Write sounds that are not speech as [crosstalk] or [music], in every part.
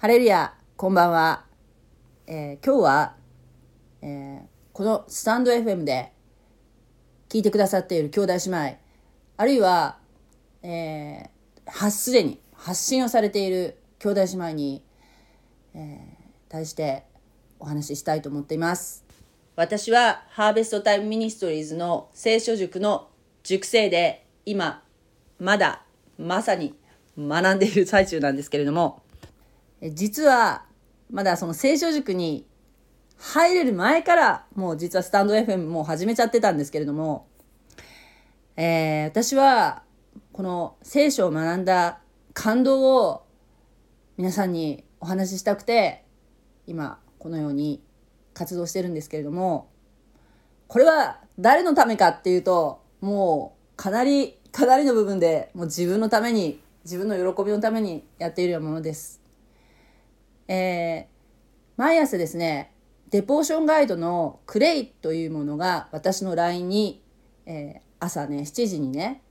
ハレルヤ、こんばんは。えー、今日は、えー、このスタンド FM で聞いてくださっている兄弟姉妹、あるいは、えー、すでに発信をされている兄弟姉妹に、えー、対してお話ししたいと思っています。私はハーベストタイムミニストリーズの聖書塾の塾生で今まだまさに学んでいる最中なんですけれども実はまだその聖書塾に入れる前からもう実はスタンド FM もう始めちゃってたんですけれども、えー、私はこの聖書を学んだ感動を皆さんにお話ししたくて今このように活動してるんですけれどもこれは誰のためかっていうともうかなりかなりの部分でもう自分のために自分の喜びのためにやっているようなものです。えー、毎朝ですねデボーションガイドのクレイというものが私の LINE に、えー、朝ね7時にね、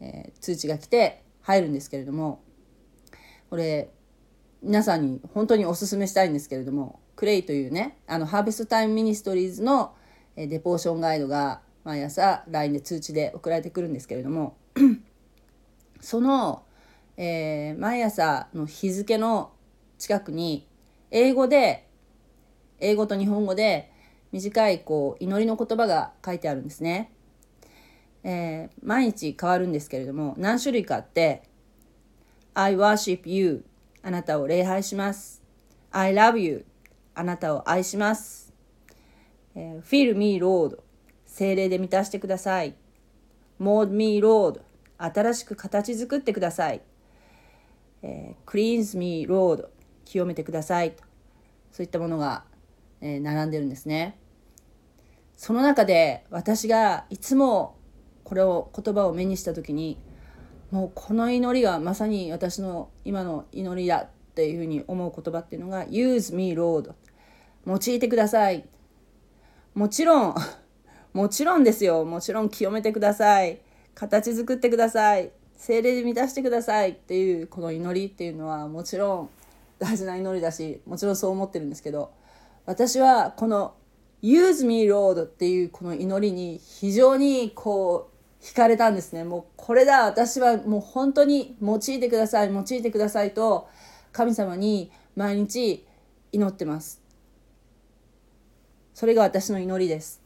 えー、通知が来て入るんですけれどもこれ皆さんに本当にお勧めしたいんですけれどもクレイというねあのハーベストタイムミニストリーズのデポーションガイドが毎朝 LINE で通知で送られてくるんですけれども [clears throat] その、えー、毎朝の日付の近くに英語で英語と日本語で短いこう祈りの言葉が書いてあるんですね。えー、毎日変わるんですけれども何種類かあって「I worship you」あなたを礼拝します。I love you あなたを愛します。えー、Fill me Lord 精霊で満たしてください。Mold me Lord 新しく形作ってください。えー、Cleanse me Lord 清めてください。とそういったものが、えー、並んでるんですね。その中で私がいつもこれを言葉を目にした時にもうこの祈りがまさに私の今の祈りだっていうふうに思う言葉っていうのが「Use me Lord」用いてください。もちろん [laughs] もちろんですよ。もちろん清めてください。形作ってください。精霊で満たしてください。っていうこの祈りっていうのはもちろん大事な祈りだしもちろんそう思ってるんですけど私はこの「Use me Lord」っていうこの祈りに非常にこう惹かれたんですね。もうこれだ。私はもう本当に用いてください。用いてくださいと神様に毎日祈ってます。それが私の祈りです。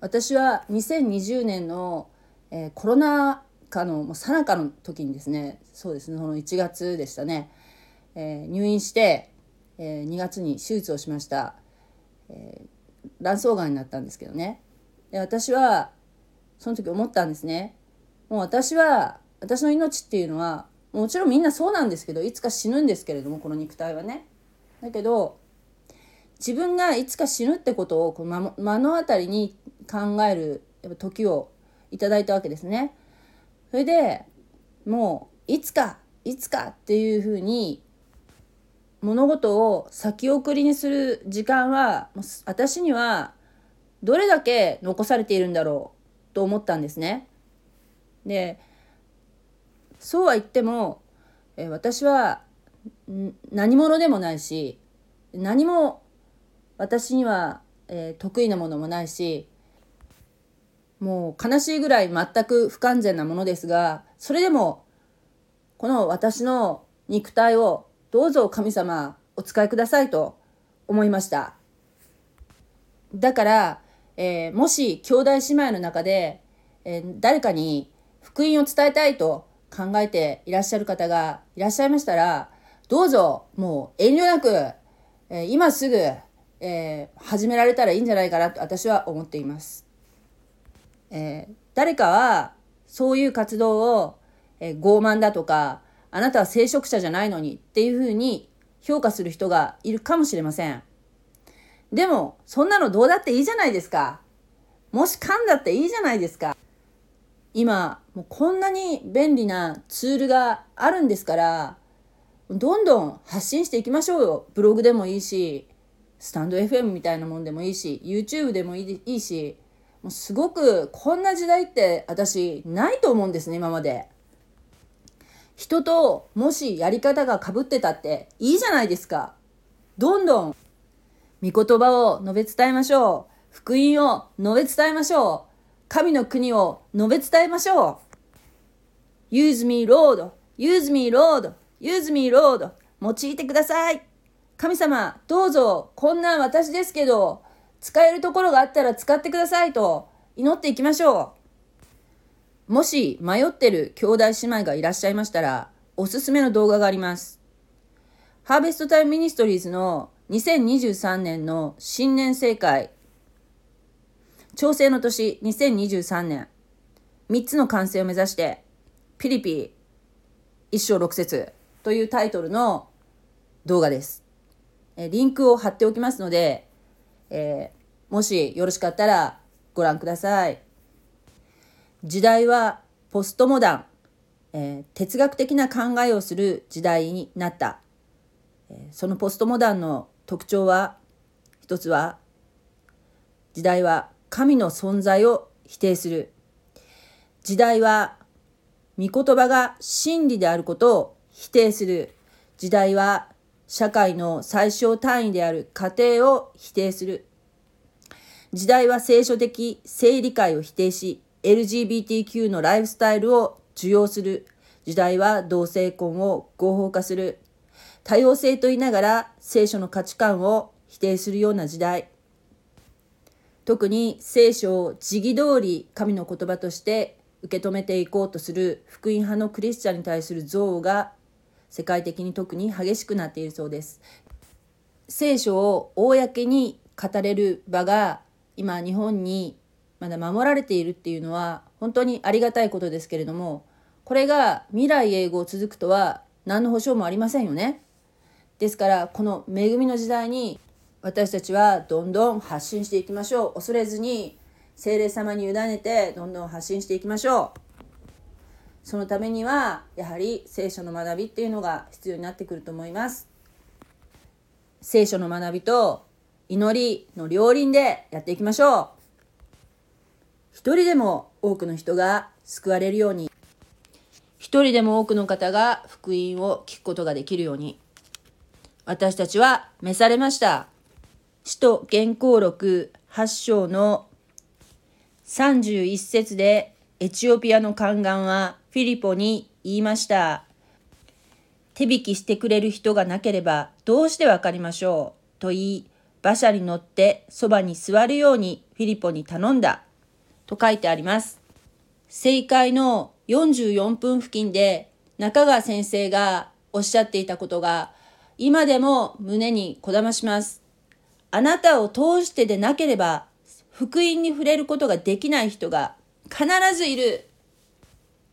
私は2020年の、えー、コロナ禍のさなかの時にですねそうですねその1月でしたね。えー、入院して、えー、2月に手術をしました、えー、卵巣がんになったんですけどね。で私はその時思ったんですね。もう私は私の命っていうのはもちろんみんなそうなんですけどいつか死ぬんですけれどもこの肉体はね。だけど自分がいつか死ぬってことをこの目の当たりに考えるやっぱ時をいただいたわけですね。それでもういつかいつかっていうふうに物事を先送りにする時間は私にはどれだけ残されているんだろうと思ったんですね。でそうは言っても私は何者でもないし何も私には、え、得意なものもないしもう悲しいぐらい全く不完全なものですがそれでもこの私の肉体をどうぞ神様お使いくださいと思いました。だから、えー、もし兄弟姉妹の中で、えー、誰かに福音を伝えたいと考えていらっしゃる方がいらっしゃいましたら、どうぞもう遠慮なく、えー、今すぐ、え始められたらいいんじゃないかなと私は思っています。え誰かはそういう活動を、え傲慢だとかあなたは聖職者じゃないのにっていうふうに評価する人がいるかもしれません。でも、そんなのどうだっていいじゃないですか。もし噛んだっていいじゃないですか。今、もうこんなに便利なツールがあるんですから、どんどん発信していきましょうよ。ブログでもいいし、スタンド FM みたいなもんでもいいし、YouTube でもいいし、もうすごくこんな時代って私ないと思うんですね、今まで。人ともしやり方が被ってたっていいじゃないですか。どんどん御言葉を述べ伝えましょう。福音を述べ伝えましょう。神の国を述べ伝えましょう。Use me, Lord. Use me, Lord. Use me, Lord. 用いてください。神様、どうぞ、こんな私ですけど、使えるところがあったら使ってくださいと祈っていきましょう。もし迷ってる兄弟姉妹がいらっしゃいましたら、おすすめの動画があります。ハーベストタイムミニストリーズの2023年の新年聖会、調整の年2023年、3つの完成を目指して、ピリピ一章六節というタイトルの動画です。えリンクを貼っておきますので、えー、もしよろしかったらご覧ください。時代はポストモダン、えー、哲学的な考えをする時代になった。えそのポストモダンの特徴は一つは時代は神の存在を否定する。時代は御言葉が真理であることを否定する。時代は社会の最小単位である家庭を否定する。時代は聖書的性理解を否定し LGBTQ のライフスタイルを受容する時代は同性婚を合法化する。多様性と言いながら聖書の価値観を否定するような時代。特に聖書を時義通り神の言葉として受け止めていこうとする福音派のクリスチャンに対する憎悪が世界的に特に激しくなっているそうです。聖書を公に語れる場が今日本にまだ守られているっていうのは本当にありがたいことですけれどもこれが未来永劫続くとは何の保証もありませんよね。ですからこの恵みの時代に私たちはどんどん発信していきましょう。恐れずに精霊様に委ねてどんどん発信していきましょう。そのためにはやはり聖書の学びっていうのが必要になってくると思います。聖書の学びと祈りの両輪でやっていきましょう。一人でも多くの人が救われるように一人でも多くの方が福音を聞くことができるように私たちは召されました。使徒原稿録8章の31節でエチオピアの宦官はフィリポに言いました。手引きしてくれる人がなければどうしてわかりましょう？と言い、馬車に乗ってそばに座るようにフィリポに頼んだと書いてあります。正解の44分付近で中川先生がおっしゃっていたことが今でも胸にこだまします。あなたを通してでなければ、福音に触れることができない人が必ずいる。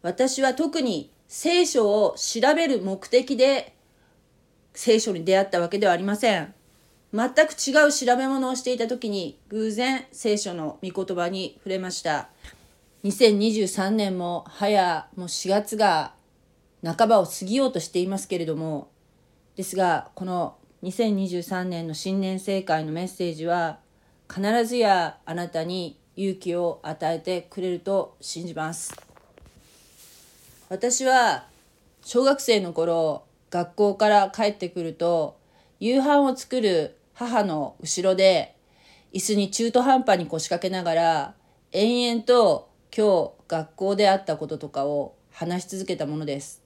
私は特に聖書を調べる目的で聖書に出会ったわけではありません。全く違う調べ物をしていた時に偶然聖書の御言葉に触れました。2023年も早もう4月が半ばを過ぎようとしていますけれどもですがこの2023年の新年正会のメッセージは必ずやあなたに勇気を与えてくれると信じます私は小学生の頃学校から帰ってくると夕飯を作る母の後ろで椅子に中途半端に腰掛けながら延々と今日学校であったこととかを話し続けたものです。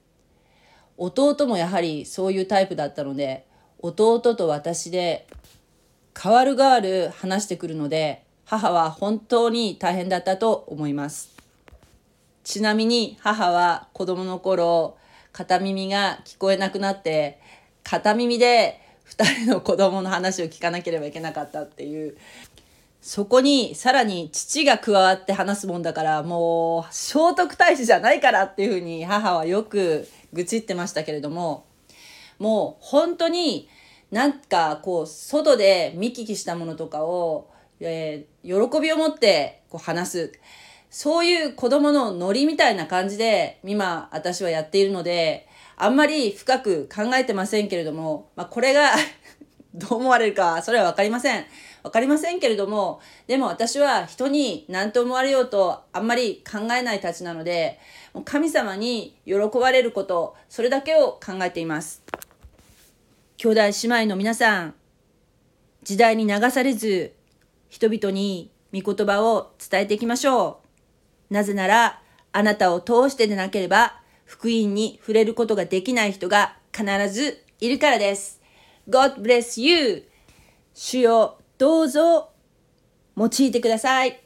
弟もやはりそういうタイプだったので弟と私で変わる変わる話してくるので母は本当に大変だったと思います。ちなみに母は子供の頃片耳が聞こえなくなって片耳で2人の子供の話を聞かなければいけなかったっていうそこにさらに父が加わって話すもんだからもう聖徳太子じゃないからっていうふうに母はよく愚痴ってましたけれども、もう本当になんかこう外で見聞きしたものとかを、えー、喜びを持ってこう話す。そういう子供のノリみたいな感じで今私はやっているので、あんまり深く考えてませんけれども、まあ、これが [laughs] どう思われるかそれはわかりません。わかりませんけれども、でも私は人に何と思われようとあんまり考えないたちなので、神様に喜ばれること、それだけを考えています。兄弟姉妹の皆さん、時代に流されず、人々に御言葉を伝えていきましょう。なぜなら、あなたを通してでなければ、福音に触れることができない人が必ずいるからです。God bless you! 主よ、どうぞ用いてください。